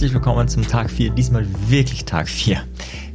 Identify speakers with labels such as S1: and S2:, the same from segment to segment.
S1: herzlich willkommen zum Tag 4, diesmal wirklich Tag 4.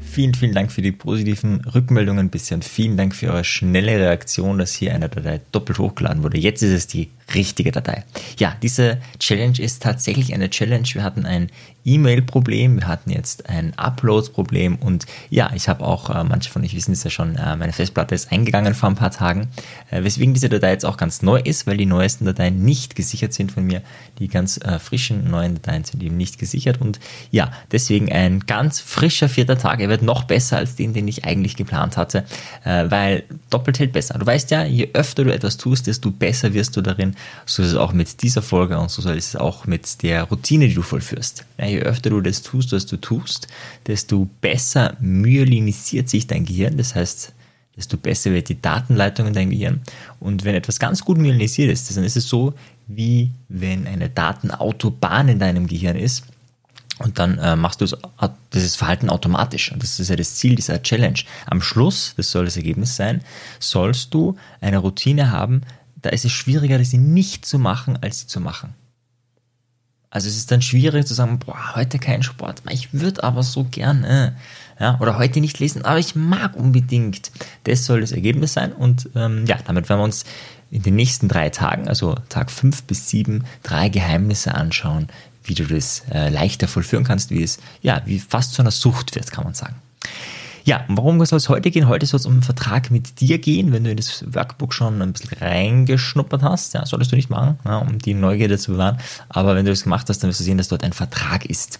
S1: Vielen, vielen Dank für die positiven Rückmeldungen bisher und vielen Dank für eure schnelle Reaktion, dass hier eine Datei doppelt hochgeladen wurde. Jetzt ist es die richtige Datei. Ja, diese Challenge ist tatsächlich eine Challenge. Wir hatten ein E-Mail-Problem, wir hatten jetzt ein Upload-Problem und ja, ich habe auch, äh, manche von euch wissen es ja schon, äh, meine Festplatte ist eingegangen vor ein paar Tagen, äh, weswegen diese Datei jetzt auch ganz neu ist, weil die neuesten Dateien nicht gesichert sind von mir. Die ganz äh, frischen neuen Dateien sind eben nicht gesichert und ja, deswegen ein ganz frischer vierter Tag. Er wird noch besser als den, den ich eigentlich geplant hatte, äh, weil doppelt hält besser. Du weißt ja, je öfter du etwas tust, desto besser wirst du darin so ist es auch mit dieser Folge und so ist es auch mit der Routine, die du vollführst. Ja, je öfter du das tust, was du tust, desto besser myelinisiert sich dein Gehirn. Das heißt, desto besser wird die Datenleitung in dein Gehirn. Und wenn etwas ganz gut myelinisiert ist, dann ist es so, wie wenn eine Datenautobahn in deinem Gehirn ist. Und dann äh, machst du dieses Verhalten automatisch. Und das ist ja das Ziel dieser Challenge. Am Schluss, das soll das Ergebnis sein, sollst du eine Routine haben, da ist es schwieriger, sie nicht zu machen, als sie zu machen. Also es ist dann schwierig zu sagen, boah, heute kein Sport, ich würde aber so gerne. Ja, oder heute nicht lesen, aber ich mag unbedingt. Das soll das Ergebnis sein. Und ähm, ja, damit werden wir uns in den nächsten drei Tagen, also Tag fünf bis sieben, drei Geheimnisse anschauen, wie du das äh, leichter vollführen kannst, wie es ja, wie fast zu einer Sucht wird, kann man sagen. Ja, warum soll es heute gehen? Heute soll es um einen Vertrag mit dir gehen, wenn du in das Workbook schon ein bisschen reingeschnuppert hast. Ja, solltest du nicht machen, ja, um die Neugierde zu bewahren. Aber wenn du das gemacht hast, dann wirst du sehen, dass dort ein Vertrag ist.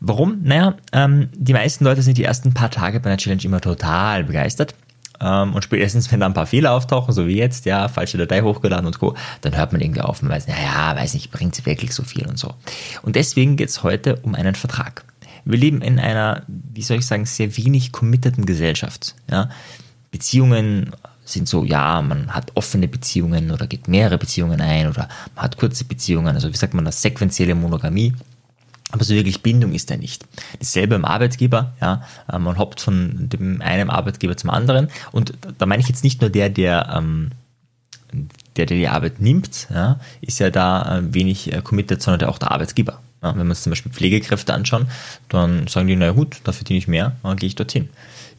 S1: Warum? Naja, ähm, die meisten Leute sind die ersten paar Tage bei einer Challenge immer total begeistert. Ähm, und spätestens, wenn da ein paar Fehler auftauchen, so wie jetzt, ja, falsche Datei hochgeladen und Co., dann hört man irgendwie auf und weiß, naja, weiß nicht, bringt sie wirklich so viel und so. Und deswegen geht es heute um einen Vertrag. Wir leben in einer, wie soll ich sagen, sehr wenig committeden Gesellschaft. Ja? Beziehungen sind so, ja, man hat offene Beziehungen oder geht mehrere Beziehungen ein oder man hat kurze Beziehungen, also wie sagt man das, sequenzielle Monogamie. Aber so wirklich Bindung ist er nicht. Dasselbe im Arbeitgeber, ja, äh, man hoppt von dem einen Arbeitgeber zum anderen und da meine ich jetzt nicht nur der, der ähm, der, der die Arbeit nimmt, ja, ist ja da äh, wenig äh, committed, sondern der auch der Arbeitgeber. Ja, wenn wir uns zum Beispiel Pflegekräfte anschauen, dann sagen die, naja gut, da verdiene ich mehr, dann gehe ich dorthin.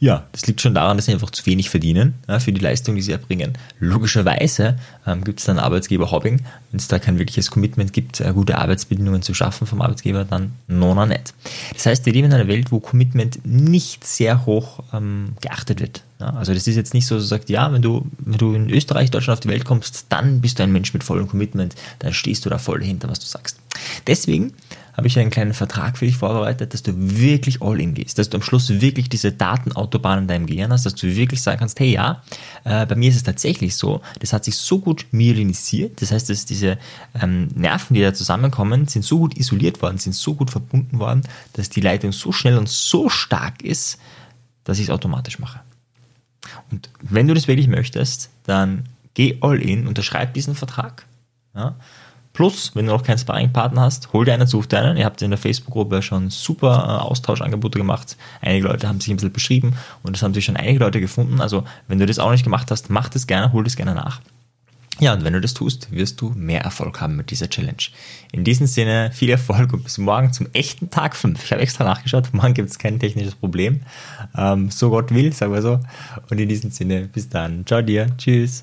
S1: Ja, das liegt schon daran, dass sie einfach zu wenig verdienen ja, für die Leistung, die sie erbringen. Logischerweise ähm, gibt es dann Arbeitgeber-Hobbing. Wenn es da kein wirkliches Commitment gibt, äh, gute Arbeitsbedingungen zu schaffen vom Arbeitgeber, dann nona nicht. Das heißt, wir leben in einer Welt, wo Commitment nicht sehr hoch ähm, geachtet wird. Ja, also das ist jetzt nicht so, dass du sagst, ja, wenn du, wenn du in Österreich, Deutschland auf die Welt kommst, dann bist du ein Mensch mit vollem Commitment, dann stehst du da voll dahinter, was du sagst. Deswegen habe ich einen kleinen Vertrag für dich vorbereitet, dass du wirklich all in gehst, dass du am Schluss wirklich diese Datenautobahn in deinem Gehirn hast, dass du wirklich sagen kannst, hey ja, äh, bei mir ist es tatsächlich so, das hat sich so gut myelinisiert, das heißt, dass diese ähm, Nerven, die da zusammenkommen, sind so gut isoliert worden, sind so gut verbunden worden, dass die Leitung so schnell und so stark ist, dass ich es automatisch mache. Und wenn du das wirklich möchtest, dann geh all in, unterschreib diesen Vertrag. Ja? Plus, wenn du noch keinen Sparringpartner hast, hol dir einen, such dir einen. Ihr habt in der Facebook-Gruppe schon super äh, Austauschangebote gemacht. Einige Leute haben sich ein bisschen beschrieben und es haben sich schon einige Leute gefunden. Also, wenn du das auch nicht gemacht hast, mach das gerne, hol das gerne nach. Ja, und wenn du das tust, wirst du mehr Erfolg haben mit dieser Challenge. In diesem Sinne, viel Erfolg und bis morgen zum echten Tag 5. Ich habe extra nachgeschaut, morgen gibt es kein technisches Problem. Ähm, so Gott will, sagen wir so. Und in diesem Sinne, bis dann. Ciao dir. Tschüss.